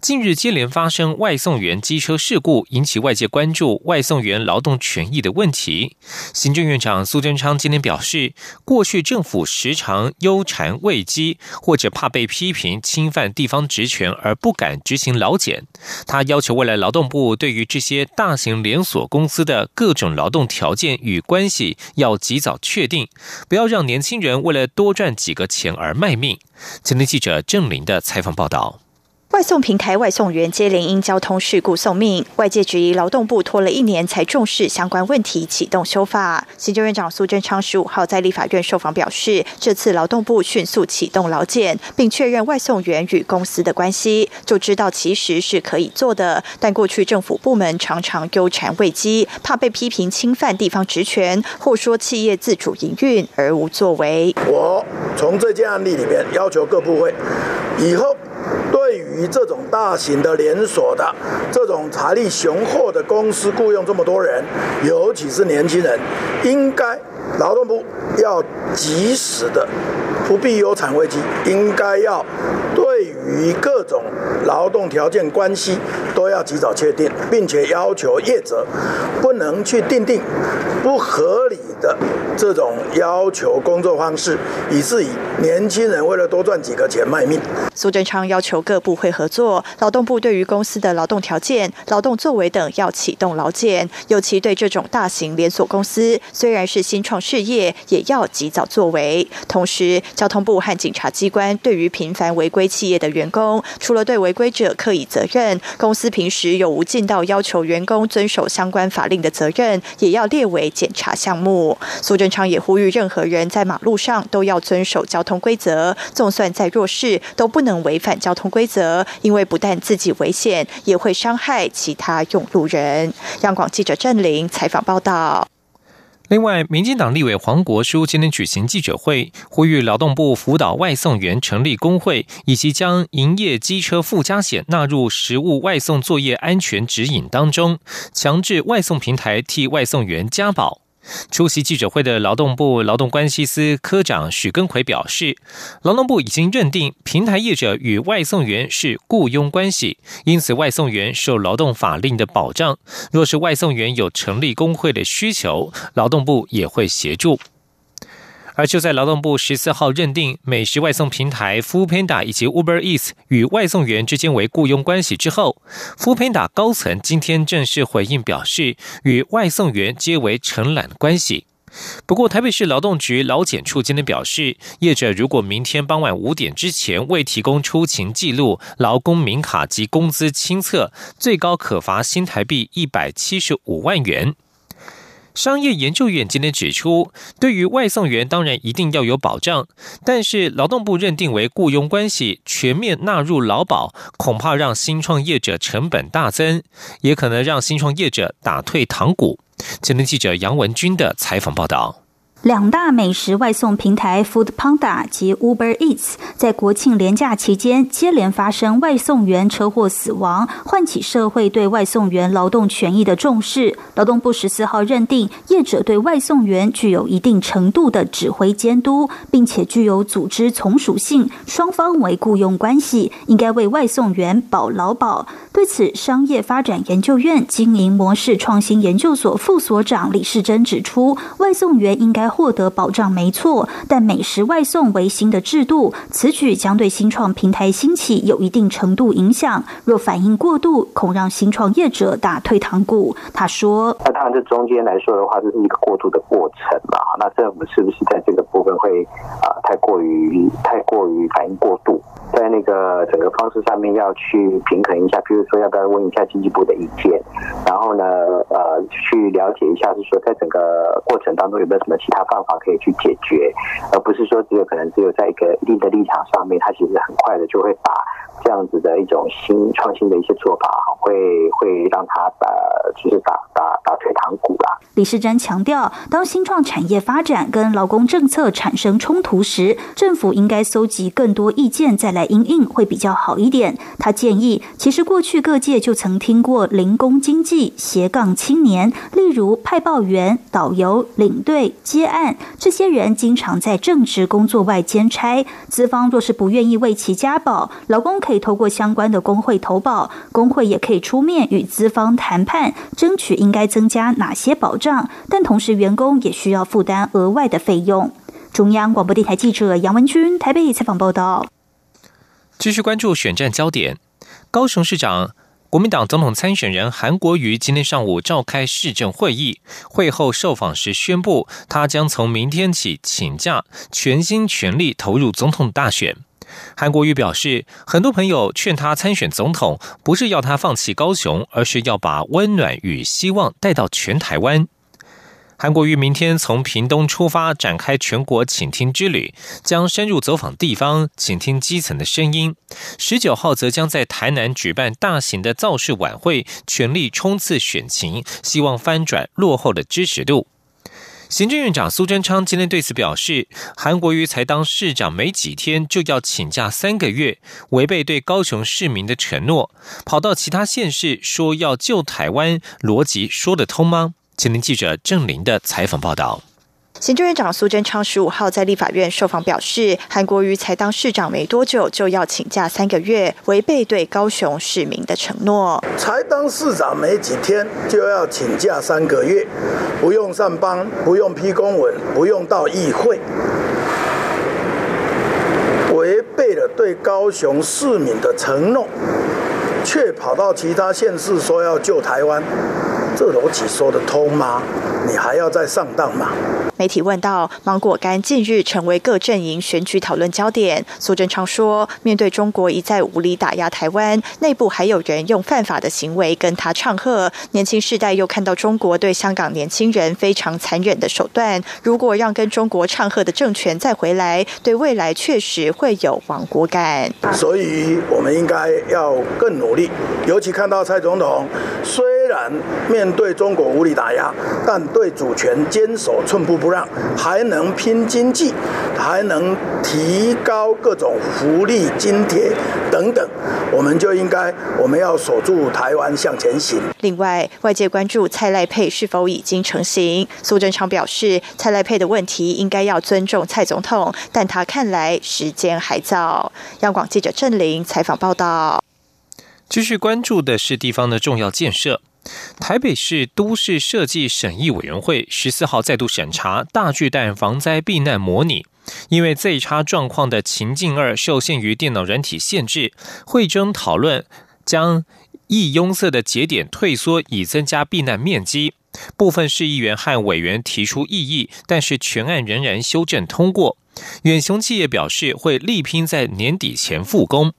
近日接连发生外送员机车事故，引起外界关注外送员劳动权益的问题。行政院长苏贞昌今天表示，过去政府时常忧缠未稽，或者怕被批评侵犯地方职权而不敢执行劳检。他要求未来劳动部对于这些大型连锁公司的各种劳动条件与关系要及早确定，不要让年轻人为了多赚几个钱而卖命。前天记者郑林的采访报道。外送平台外送员接连因交通事故送命，外界质疑劳动部拖了一年才重视相关问题，启动修法。行政院长苏贞昌十五号在立法院受访表示，这次劳动部迅速启动劳检，并确认外送员与公司的关系，就知道其实是可以做的。但过去政府部门常常纠缠未稽，怕被批评侵犯地方职权，或说企业自主营运而无作为。我从这件案例里面要求各部会以后。对于这种大型的连锁的、这种财力雄厚的公司雇佣这么多人，尤其是年轻人，应该劳动部要及时的，不必有产危机，应该要与各种劳动条件关系都要及早确定，并且要求业者不能去定定不合理。的这种要求工作方式，以至于年轻人为了多赚几个钱卖命。苏贞昌要求各部会合作，劳动部对于公司的劳动条件、劳动作为等要启动劳检，尤其对这种大型连锁公司，虽然是新创事业，也要及早作为。同时，交通部和警察机关对于频繁违规企业的员工，除了对违规者刻以责任，公司平时有无尽到要求员工遵守相关法令的责任，也要列为检查项目。苏贞昌也呼吁，任何人在马路上都要遵守交通规则，就算再弱势，都不能违反交通规则，因为不但自己危险，也会伤害其他用路人。央广记者郑玲采访报道。另外，民进党立委黄国书今天举行记者会，呼吁劳动部辅导外送员成立工会，以及将营业机车附加险纳入食物外送作业安全指引当中，强制外送平台替外送员加保。出席记者会的劳动部劳动关系司科长许根奎表示，劳动部已经认定平台业者与外送员是雇佣关系，因此外送员受劳动法令的保障。若是外送员有成立工会的需求，劳动部也会协助。而就在劳动部十四号认定美食外送平台 Foodpanda 以及 Uber Eats 与外送员之间为雇佣关系之后，Foodpanda 高层今天正式回应表示，与外送员皆为承揽关系。不过，台北市劳动局劳检处今天表示，业者如果明天傍晚五点之前未提供出勤记录、劳工名卡及工资清册，最高可罚新台币一百七十五万元。商业研究院今天指出，对于外送员当然一定要有保障，但是劳动部认定为雇佣关系，全面纳入劳保，恐怕让新创业者成本大增，也可能让新创业者打退堂鼓。今天记者杨文军的采访报道。两大美食外送平台 Food Panda 及 Uber Eats 在国庆连假期间接连发生外送员车祸死亡，唤起社会对外送员劳动权益的重视。劳动部十四号认定，业者对外送员具有一定程度的指挥监督，并且具有组织从属性，双方为雇佣关系，应该为外送员保劳保。对此，商业发展研究院经营模式创新研究所副所长李世珍指出，外送员应该。获得保障没错，但美食外送为新的制度，此举将对新创平台兴起有一定程度影响。若反应过度，恐让新创业者打退堂鼓。他说：“那当然，这中间来说的话，这是一个过渡的过程嘛。那政府是不是在这个部分会啊太过于太过于反应过度？在那个整个方式上面要去平衡一下，比如说要不要问一下经济部的意见，然后呢，呃，去了解一下，是说在整个过程当中有没有什么其他。”办法可以去解决，而不是说只有可能只有在一个一定的立场上面，他其实很快的就会把这样子的一种新创新的一些做法，会会让他呃，就是打打打退堂鼓啦。李世珍强调，当新创产业发展跟劳工政策产生冲突时，政府应该搜集更多意见再来应应，会比较好一点。他建议，其实过去各界就曾听过零工经济、斜杠青年，例如派报员、导游、领队、接案，这些人经常在正职工作外兼差。资方若是不愿意为其加保，劳工可以透过相关的工会投保，工会也可以出面与资方谈判，争取应该增加哪些保。障，但同时员工也需要负担额外的费用。中央广播电台记者杨文君台北采访报道。继续关注选战焦点，高雄市长国民党总统参选人韩国瑜今天上午召开市政会议，会后受访时宣布，他将从明天起请假，全心全力投入总统大选。韩国瑜表示，很多朋友劝他参选总统，不是要他放弃高雄，而是要把温暖与希望带到全台湾。韩国瑜明天从屏东出发，展开全国倾听之旅，将深入走访地方，倾听基层的声音。十九号则将在台南举办大型的造势晚会，全力冲刺选情，希望翻转落后的支持度。行政院长苏贞昌今天对此表示，韩国瑜才当市长没几天，就要请假三个月，违背对高雄市民的承诺，跑到其他县市说要救台湾，逻辑说得通吗？前天记者郑林的采访报道。行政院长苏贞昌十五号在立法院受访表示，韩国瑜才当市长没多久就要请假三个月，违背对高雄市民的承诺。才当市长没几天就要请假三个月，不用上班，不用批公文，不用到议会，违背了对高雄市民的承诺，却跑到其他县市说要救台湾。这逻辑说得通吗？你还要再上当吗？媒体问到芒果干近日成为各阵营选举讨论焦点，苏贞昌说：“面对中国一再无理打压台湾，内部还有人用犯法的行为跟他唱和，年轻世代又看到中国对香港年轻人非常残忍的手段。如果让跟中国唱和的政权再回来，对未来确实会有亡国感。所以，我们应该要更努力，尤其看到蔡总统虽然面对中国无理打压，但对主权坚守寸步不让，还能拼经济，还能提高各种福利津贴等等，我们就应该我们要守住台湾向前行。另外，外界关注蔡赖配是否已经成型，苏贞昌表示，蔡赖配的问题应该要尊重蔡总统，但他看来时间还早。央广记者郑玲采访报道。继续关注的是地方的重要建设。台北市都市设计审议委员会十四号再度审查大巨蛋防灾避难模拟，因为最差状况的情境二受限于电脑软体限制，会中讨论将易拥塞的节点退缩，以增加避难面积。部分市议员和委员提出异议，但是全案仍然修正通过。远雄企业表示会力拼在年底前复工。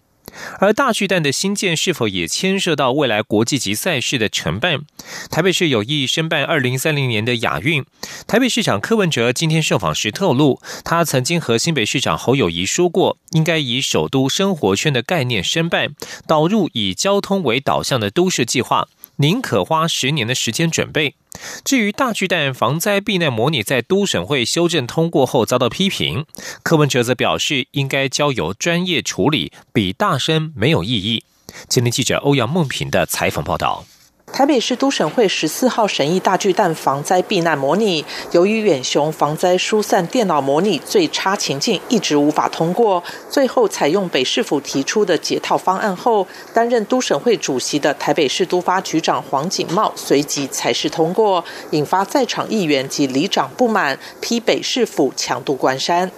而大巨蛋的新建是否也牵涉到未来国际级赛事的承办？台北市有意申办二零三零年的亚运。台北市长柯文哲今天受访时透露，他曾经和新北市长侯友谊说过，应该以首都生活圈的概念申办，导入以交通为导向的都市计划。宁可花十年的时间准备。至于大巨蛋防灾避难模拟，在都省会修正通过后遭到批评，柯文哲则表示应该交由专业处理，比大声没有意义。今天记者欧阳梦平的采访报道。台北市都审会十四号审议大巨蛋防灾避难模拟，由于远雄防灾疏散电脑模拟最差情境一直无法通过，最后采用北市府提出的解套方案后，担任都审会主席的台北市都发局长黄景茂随即才是通过，引发在场议员及里长不满，批北市府强渡关山。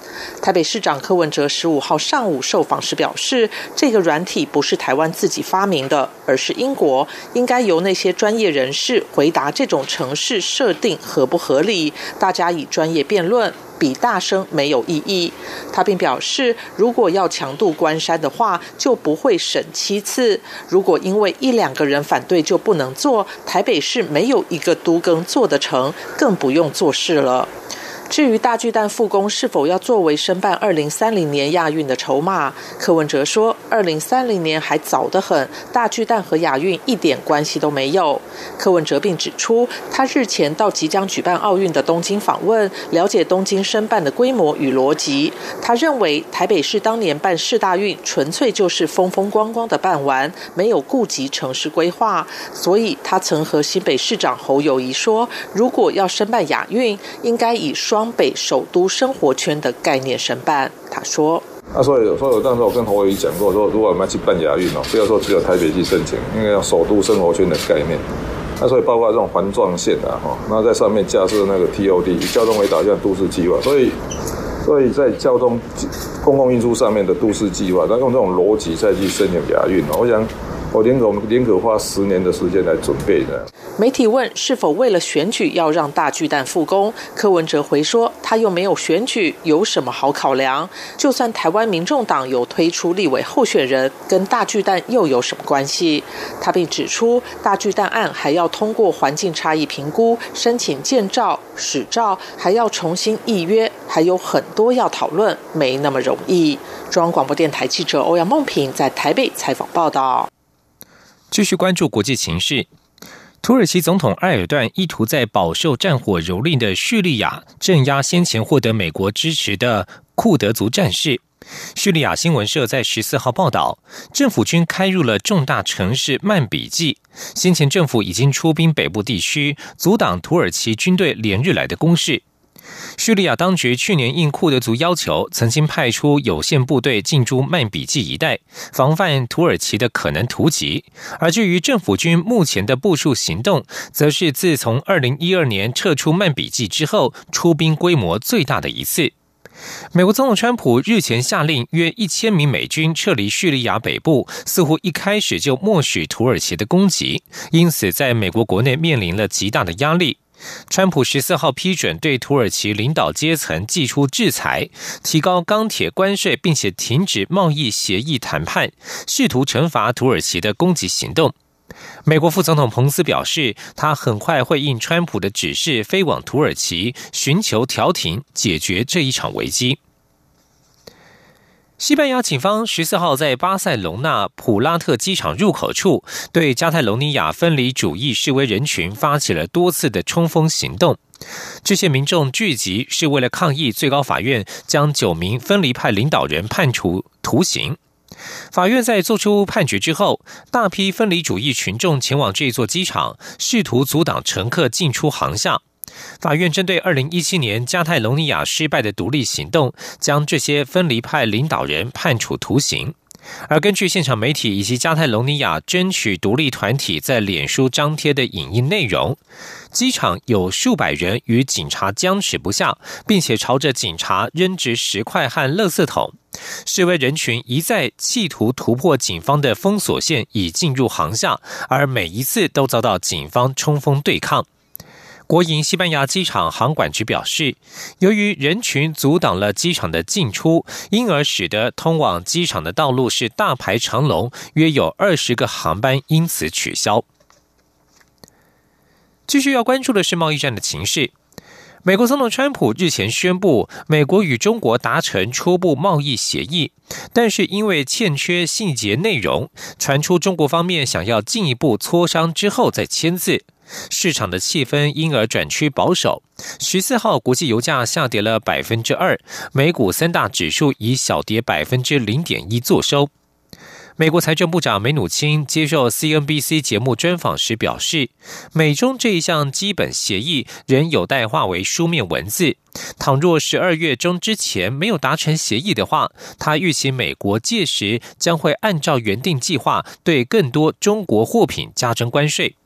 台北市长柯文哲十五号上午受访时表示，这个软体不是台湾自己发明的，而是英国，应该由那些。些专业人士回答这种城市设定合不合理，大家以专业辩论，比大声没有意义。他并表示，如果要强度关山的话，就不会审七次。如果因为一两个人反对就不能做，台北市没有一个都更做得成，更不用做事了。至于大巨蛋复工是否要作为申办二零三零年亚运的筹码，柯文哲说，二零三零年还早得很，大巨蛋和亚运一点关系都没有。柯文哲并指出，他日前到即将举办奥运的东京访问，了解东京申办的规模与逻辑。他认为台北市当年办市大运，纯粹就是风风光光的办完，没有顾及城市规划，所以他曾和新北市长侯友谊说，如果要申办亚运，应该以双北首都生活圈的概念申办。他说：“那所以，所以当时我跟侯友谊讲过，说如果我们要去办亚运哦，不要说只有台北去申请，应该要首都生活圈的概念。那所以包括这种环状线啊，哈，那在上面架设那个 TOD 以交通为导向都市计划，所以，所以在交通公共运输上面的都市计划，那用这种逻辑再去申请亚运哦，我想。”我宁可宁可花十年的时间来准备的。媒体问是否为了选举要让大巨蛋复工，柯文哲回说他又没有选举，有什么好考量？就算台湾民众党有推出立委候选人，跟大巨蛋又有什么关系？他并指出，大巨蛋案还要通过环境差异评估，申请建照、使照，还要重新预约，还有很多要讨论，没那么容易。中央广播电台记者欧阳梦平在台北采访报道。继续关注国际形势。土耳其总统埃尔段意图在饱受战火蹂躏的叙利亚镇压先前获得美国支持的库德族战士。叙利亚新闻社在十四号报道，政府军开入了重大城市曼比季。先前政府已经出兵北部地区，阻挡土耳其军队连日来的攻势。叙利亚当局去年应库德族要求，曾经派出有限部队进驻曼比季一带，防范土耳其的可能突袭。而至于政府军目前的部署行动，则是自从二零一二年撤出曼比季之后，出兵规模最大的一次。美国总统川普日前下令约一千名美军撤离叙利亚北部，似乎一开始就默许土耳其的攻击，因此在美国国内面临了极大的压力。川普十四号批准对土耳其领导阶层寄出制裁，提高钢铁关税，并且停止贸易协议谈判，试图惩罚土耳其的攻击行动。美国副总统彭斯表示，他很快会应川普的指示飞往土耳其，寻求调停，解决这一场危机。西班牙警方十四号在巴塞隆纳普拉特机场入口处，对加泰隆尼亚分离主义示威人群发起了多次的冲锋行动。这些民众聚集是为了抗议最高法院将九名分离派领导人判处徒刑。法院在作出判决之后，大批分离主义群众前往这座机场，试图阻挡乘客进出航向。法院针对二零一七年加泰隆尼亚失败的独立行动，将这些分离派领导人判处徒刑。而根据现场媒体以及加泰隆尼亚争取独立团体在脸书张贴的影音内容，机场有数百人与警察僵持不下，并且朝着警察扔掷石块和垃圾桶。示威人群一再企图突破警方的封锁线以进入航厦，而每一次都遭到警方冲锋对抗。国营西班牙机场航管局表示，由于人群阻挡了机场的进出，因而使得通往机场的道路是大排长龙，约有二十个航班因此取消。继续要关注的是贸易战的情势。美国总统川普日前宣布，美国与中国达成初步贸易协议，但是因为欠缺细节内容，传出中国方面想要进一步磋商之后再签字。市场的气氛因而转趋保守。十四号，国际油价下跌了百分之二，美股三大指数以小跌百分之零点一作收。美国财政部长梅努钦接受 CNBC 节目专访时表示，美中这一项基本协议仍有待化为书面文字。倘若十二月中之前没有达成协议的话，他预期美国届时将会按照原定计划对更多中国货品加征关税。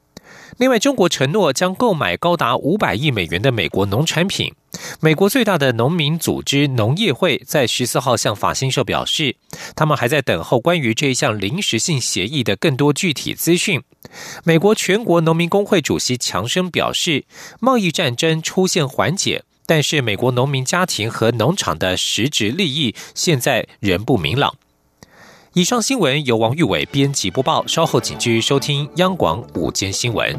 另外，中国承诺将购买高达五百亿美元的美国农产品。美国最大的农民组织农业会在十四号向法新社表示，他们还在等候关于这一项临时性协议的更多具体资讯。美国全国农民工会主席强生表示，贸易战争出现缓解，但是美国农民家庭和农场的实质利益现在仍不明朗。以上新闻由王玉伟编辑播报稍后请继续收听央广午间新闻。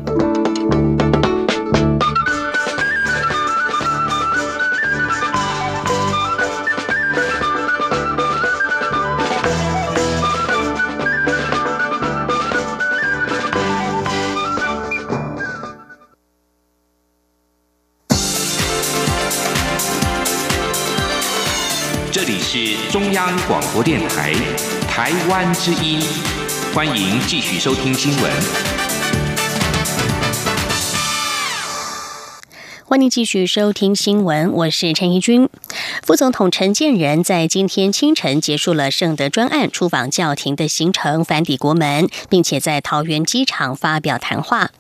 这里是中央广播电台。台湾之音，欢迎继续收听新闻。欢迎继续收听新闻，我是陈怡君。副总统陈建仁在今天清晨结束了圣德专案出访教廷的行程，返抵国门，并且在桃园机场发表谈话。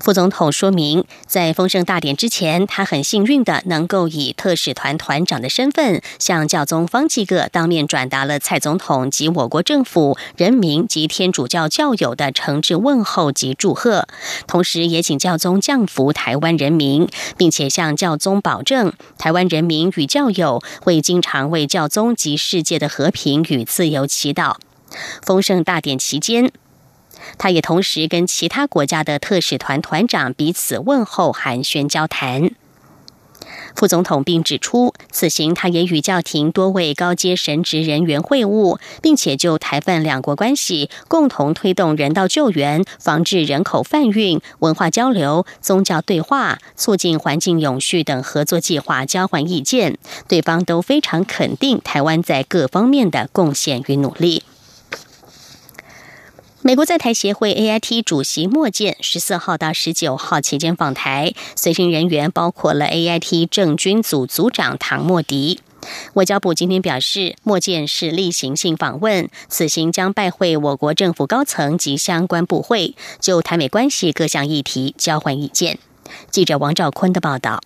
副总统说明，在丰盛大典之前，他很幸运的能够以特使团团长的身份，向教宗方济各当面转达了蔡总统及我国政府、人民及天主教教友的诚挚问候及祝贺，同时也请教宗降福台湾人民，并且向教宗保证，台湾人民与教友会经常为教宗及世界的和平与自由祈祷。丰盛大典期间。他也同时跟其他国家的特使团团长彼此问候、寒暄交谈。副总统并指出，此行他也与教廷多位高阶神职人员会晤，并且就台泛两国关系、共同推动人道救援、防治人口贩运、文化交流、宗教对话、促进环境永续等合作计划交换意见。对方都非常肯定台湾在各方面的贡献与努力。美国在台协会 AIT 主席莫健十四号到十九号期间访台，随行人员包括了 AIT 政军组组长唐莫迪。外交部今天表示，莫健是例行性访问，此行将拜会我国政府高层及相关部会，就台美关系各项议题交换意见。记者王兆坤的报道。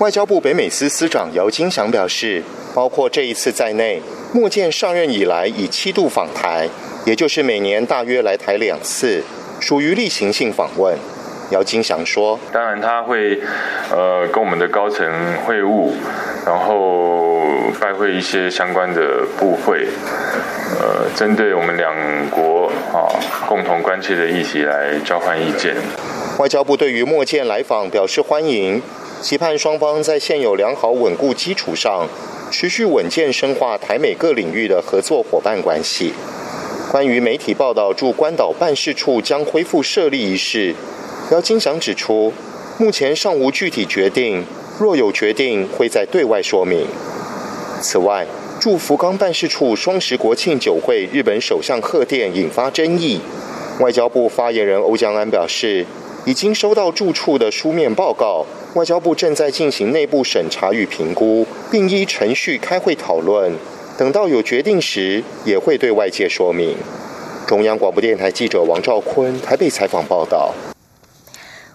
外交部北美司司长姚金祥表示，包括这一次在内，莫健上任以来已七度访台。也就是每年大约来台两次，属于例行性访问。姚金祥说：“当然他会，呃，跟我们的高层会晤，然后拜会一些相关的部会，呃，针对我们两国啊共同关切的议题来交换意见。”外交部对于莫健来访表示欢迎，期盼双方在现有良好稳固基础上，持续稳健深化台美各领域的合作伙伴关系。关于媒体报道驻关岛办事处将恢复设立一事，姚金祥指出，目前尚无具体决定，若有决定会在对外说明。此外，驻福冈办事处双十国庆酒会日本首相贺电引发争议，外交部发言人欧江安表示，已经收到驻处的书面报告，外交部正在进行内部审查与评估，并依程序开会讨论。等到有决定时，也会对外界说明。中央广播电台记者王兆坤台北采访报道。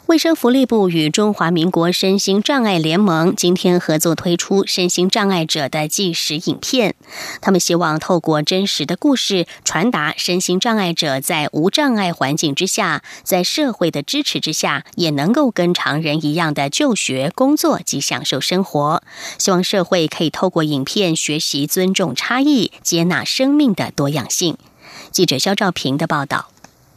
卫生福利部与中华民国身心障碍联盟今天合作推出身心障碍者的纪实影片。他们希望透过真实的故事，传达身心障碍者在无障碍环境之下，在社会的支持之下，也能够跟常人一样的就学、工作及享受生活。希望社会可以透过影片学习尊重差异，接纳生命的多样性。记者肖兆平的报道。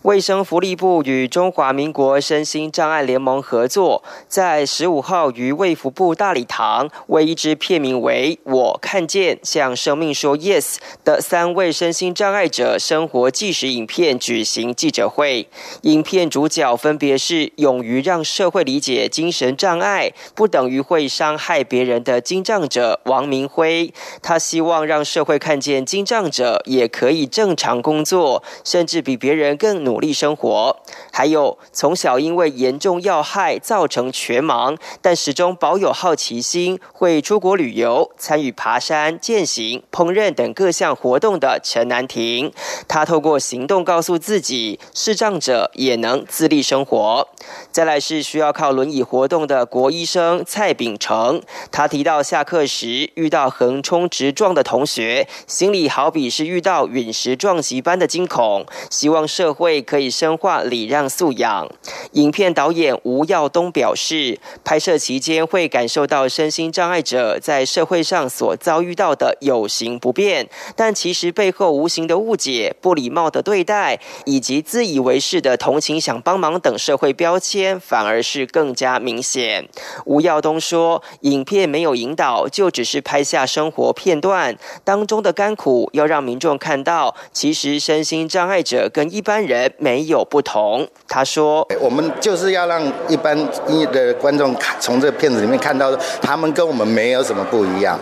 卫生福利部与中华民国身心障碍联盟合作，在十五号于卫福部大礼堂为一支片名为《我看见向生命说 Yes》的三位身心障碍者生活纪实影片举行记者会。影片主角分别是勇于让社会理解精神障碍不等于会伤害别人的精障者王明辉。他希望让社会看见精障者也可以正常工作，甚至比别人更努。努力生活，还有从小因为严重要害造成全盲，但始终保有好奇心，会出国旅游、参与爬山、健行、烹饪等各项活动的陈南婷。他透过行动告诉自己，视障者也能自立生活。再来是需要靠轮椅活动的国医生蔡秉成，他提到下课时遇到横冲直撞的同学，心里好比是遇到陨石撞击般的惊恐，希望社会。可以深化礼让素养。影片导演吴耀东表示，拍摄期间会感受到身心障碍者在社会上所遭遇到的有形不便，但其实背后无形的误解、不礼貌的对待，以及自以为是的同情、想帮忙等社会标签，反而是更加明显。吴耀东说，影片没有引导，就只是拍下生活片段当中的甘苦，要让民众看到，其实身心障碍者跟一般人。没有不同，他说：“我们就是要让一般的观众看，从这个片子里面看到，他们跟我们没有什么不一样。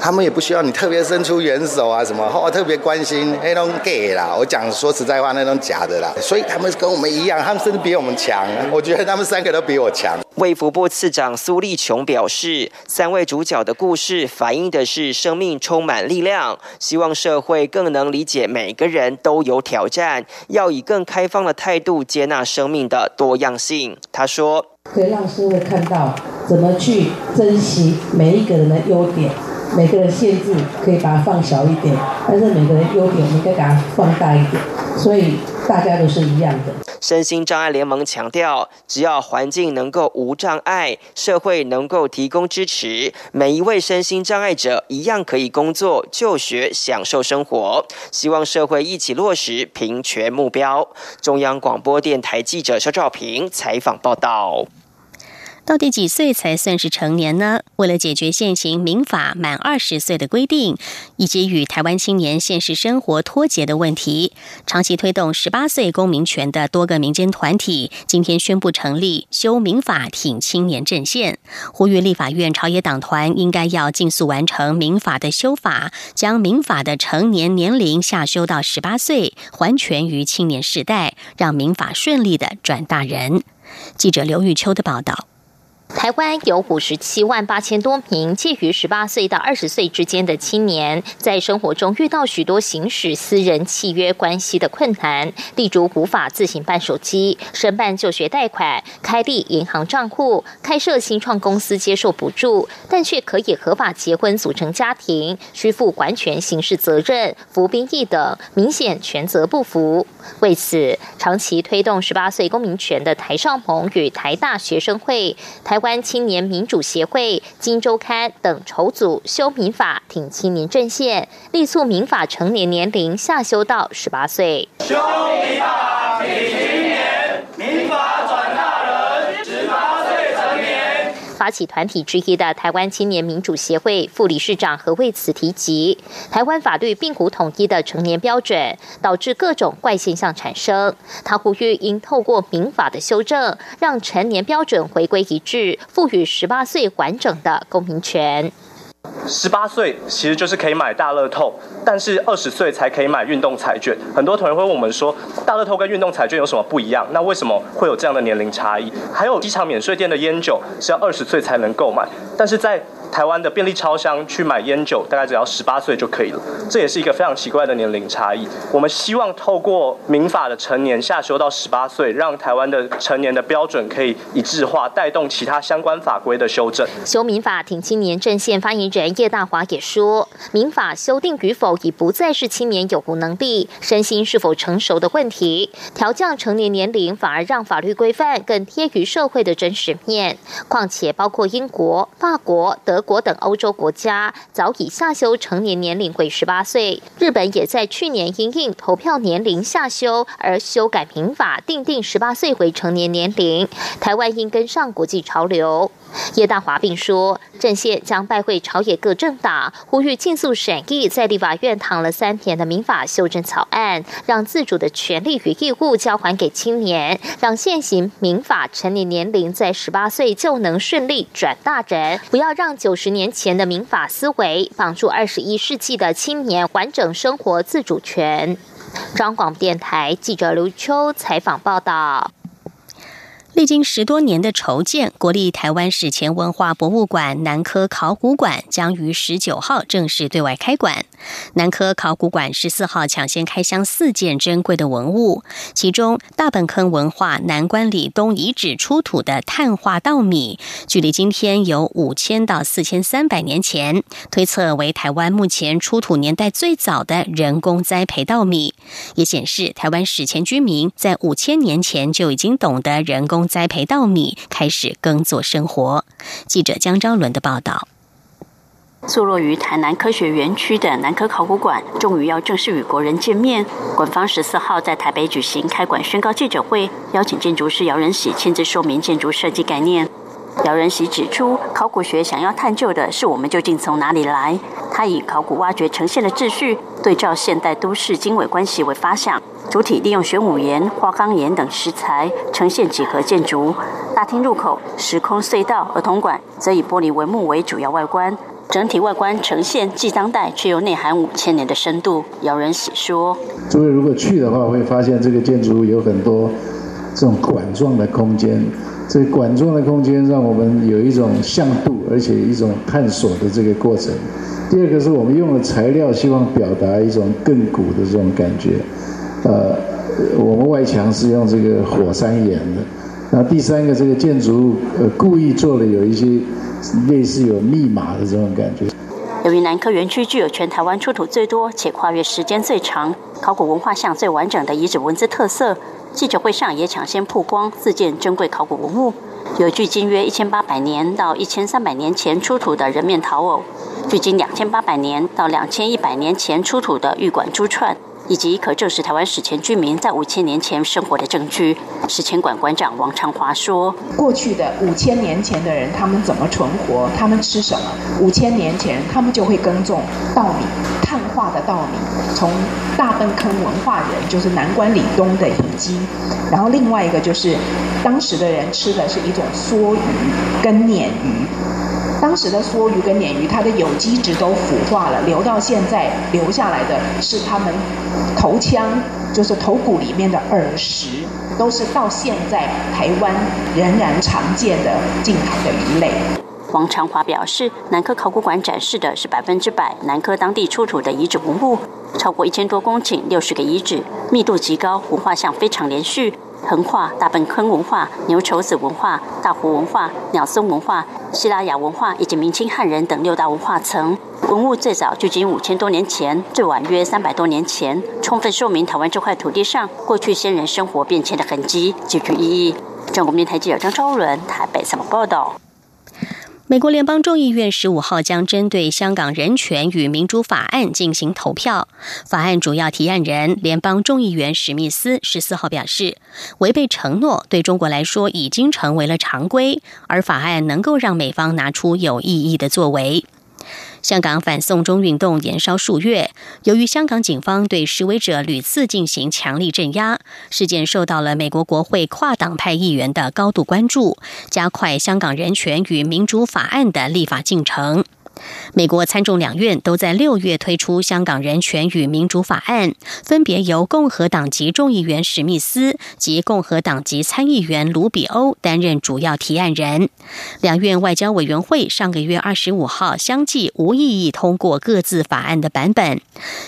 他们也不需要你特别伸出援手啊，什么哦特别关心那种 gay 啦。我讲说实在话，那种假的啦。所以他们跟我们一样，他们甚至比我们强。我觉得他们三个都比我强。卫福部次长苏立琼表示，三位主角的故事反映的是生命充满力量，希望社会更能理解每个人都有挑战，要以更开放的态度接纳生命的多样性。他说：“可以让社会看到怎么去珍惜每一个人的优点。”每个人限制可以把它放小一点，但是每个人优点我们应该把它放大一点，所以大家都是一样的。身心障碍联盟强调，只要环境能够无障碍，社会能够提供支持，每一位身心障碍者一样可以工作、就学、享受生活。希望社会一起落实平权目标。中央广播电台记者肖兆平采访报道。到底几岁才算是成年呢？为了解决现行民法满二十岁的规定，以及与台湾青年现实生活脱节的问题，长期推动十八岁公民权的多个民间团体今天宣布成立修民法挺青年阵线，呼吁立法院朝野党团应该要尽速完成民法的修法，将民法的成年年龄下修到十八岁，还权于青年世代，让民法顺利的转大人。记者刘玉秋的报道。台湾有五十七万八千多名介于十八岁到二十岁之间的青年，在生活中遇到许多行使私人契约关系的困难，例如无法自行办手机、申办就学贷款、开立银行账户、开设新创公司接受补助，但却可以合法结婚组成家庭，需负完全刑事责任、服兵役等，明显权责不符。为此，长期推动十八岁公民权的台少盟与台大学生会、台关青年民主协会、金周刊等筹组修民法挺青年阵线，力促民法成年年龄下修到十八岁。修民法挺青年，民法转大人，十八岁成年。起团体之一的台湾青年民主协会副理事长何为此提及，台湾法律并无统一的成年标准，导致各种怪现象产生。他呼吁应透过民法的修正，让成年标准回归一致，赋予十八岁完整的公民权。十八岁其实就是可以买大乐透，但是二十岁才可以买运动彩券。很多同学会问我们说，大乐透跟运动彩券有什么不一样？那为什么会有这样的年龄差异？还有机场免税店的烟酒是要二十岁才能购买，但是在台湾的便利超商去买烟酒，大概只要十八岁就可以了。这也是一个非常奇怪的年龄差异。我们希望透过民法的成年下修到十八岁，让台湾的成年的标准可以一致化，带动其他相关法规的修正。修民法挺青年阵线发言人叶大华也说，民法修订与否已不再是青年有无能力、身心是否成熟的问题，调降成年年龄反而让法律规范更贴于社会的真实面。况且，包括英国、法国、德国等欧洲国家早已下修成年年龄为十八岁，日本也在去年因应投票年龄下修而修改民法，定定十八岁为成年年龄。台湾应跟上国际潮流。叶大华并说，阵线将拜会朝野各政党，呼吁尽速审议在立法院躺了三天的民法修正草案，让自主的权利与义务交还给青年，让现行民法成年年龄在十八岁就能顺利转大人，不要让九十年前的民法思维绑住二十一世纪的青年完整生活自主权。中广电台记者刘秋采访报道。历经十多年的筹建，国立台湾史前文化博物馆南科考古馆将于十九号正式对外开馆。南科考古馆十四号抢先开箱四件珍贵的文物，其中大本坑文化南关里东遗址出土的碳化稻米，距离今天有五千到四千三百年前，推测为台湾目前出土年代最早的人工栽培稻米，也显示台湾史前居民在五千年前就已经懂得人工。栽培稻米，开始耕作生活。记者江昭伦的报道。坐落于台南科学园区的南科考古馆，终于要正式与国人见面。馆方十四号在台北举行开馆宣告记者会，邀请建筑师姚仁喜亲自说明建筑设计概念。姚仁喜指出，考古学想要探究的是我们究竟从哪里来。他以考古挖掘呈现的秩序，对照现代都市经纬关系为发想，主体利用玄武岩、花岗岩等石材呈现几何建筑。大厅入口时空隧道儿童馆则以玻璃帷幕为主要外观。整体外观呈现既当代却又内涵五千年的深度。姚仁喜说：“诸位如果去的话，会发现这个建筑有很多这种管状的空间。这管状的空间让我们有一种向度，而且一种探索的这个过程。第二个是我们用的材料，希望表达一种更古的这种感觉。呃，我们外墙是用这个火山岩的。那第三个，这个建筑物呃故意做了有一些类似有密码的这种感觉。由于南科园区具有全台湾出土最多且跨越时间最长、考古文化项最完整的遗址文字特色，记者会上也抢先曝光四件珍贵考古文物，有距今约一千八百年到一千三百年前出土的人面陶偶，距今两千八百年到两千一百年前出土的玉管珠串。以及可证实台湾史前居民在五千年前生活的证据。史前馆馆长王长华说：“过去的五千年前的人，他们怎么存活？他们吃什么？五千年前，他们就会耕种稻米，碳化的稻米，从大粪坑文化人，就是南关里东的遗迹。然后另外一个就是，当时的人吃的是一种梭鱼跟鲶鱼。”当时的梭鱼跟鲶鱼，它的有机质都腐化了，留到现在留下来的是它们头腔，就是头骨里面的耳石，都是到现在台湾仍然常见的近海的鱼类。黄长华表示，南科考古馆展示的是百分之百南科当地出土的遗址文物，超过一千多公顷，六十个遗址，密度极高，文化像非常连续。横跨大本坑文化、牛稠子文化、大湖文化、鸟松文化、希腊雅文化以及明清汉人等六大文化层，文物最早距今五千多年前，最晚约三百多年前，充分说明台湾这块土地上过去先人生活变迁的痕迹，极具意义。中国电台记者张昭伦台北采访报道。美国联邦众议院十五号将针对香港人权与民主法案进行投票。法案主要提案人联邦众议员史密斯十四号表示，违背承诺对中国来说已经成为了常规，而法案能够让美方拿出有意义的作为。香港反送中运动延烧数月，由于香港警方对示威者屡次进行强力镇压，事件受到了美国国会跨党派议员的高度关注，加快香港人权与民主法案的立法进程。美国参众两院都在六月推出香港人权与民主法案，分别由共和党籍众议员史密斯及共和党籍参议员卢比欧担任主要提案人。两院外交委员会上个月二十五号相继无异议通过各自法案的版本。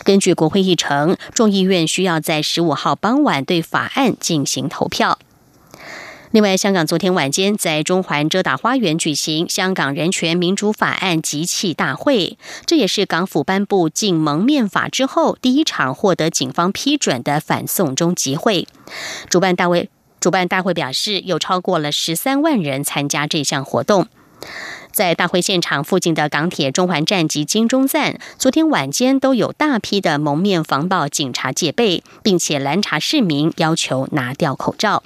根据国会议程，众议院需要在十五号傍晚对法案进行投票。另外，香港昨天晚间在中环遮打花园举行香港人权民主法案集气大会，这也是港府颁布禁蒙面法之后第一场获得警方批准的反送中集会。主办大会主办大会表示，有超过了十三万人参加这项活动。在大会现场附近的港铁中环站及金钟站，昨天晚间都有大批的蒙面防暴警察戒备，并且拦查市民，要求拿掉口罩。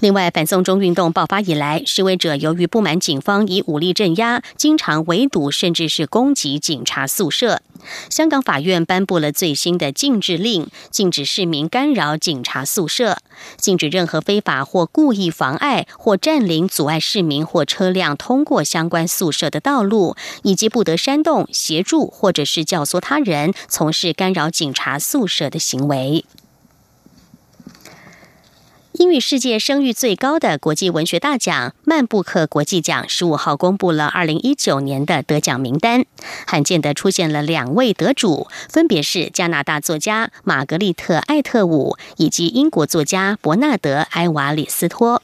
另外，反送中运动爆发以来，示威者由于不满警方以武力镇压，经常围堵甚至是攻击警察宿舍。香港法院颁布了最新的禁制令，禁止市民干扰警察宿舍，禁止任何非法或故意妨碍或占领、阻碍市民或车辆通过相关宿舍的道路，以及不得煽动、协助或者是教唆他人从事干扰警察宿舍的行为。英语世界声誉最高的国际文学大奖曼布克国际奖十五号公布了二零一九年的得奖名单，罕见的出现了两位得主，分别是加拿大作家玛格丽特·艾特伍以及英国作家伯纳德·埃瓦里斯托。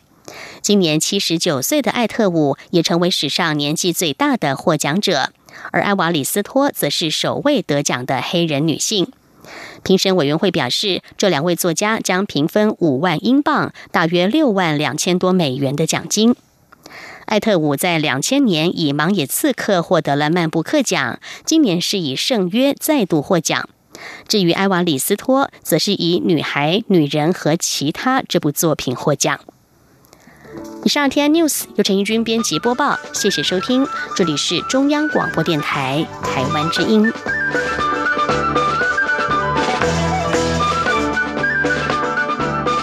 今年七十九岁的艾特伍也成为史上年纪最大的获奖者，而埃瓦里斯托则是首位得奖的黑人女性。评审委员会表示，这两位作家将平分五万英镑，大约六万两千多美元的奖金。艾特伍在两千年以《盲野刺客》获得了曼布克奖，今年是以《圣约》再度获奖。至于埃瓦里斯托，则是以《女孩、女人和其他》这部作品获奖。以上 T N News 由陈义军编辑播报，谢谢收听，这里是中央广播电台台湾之音。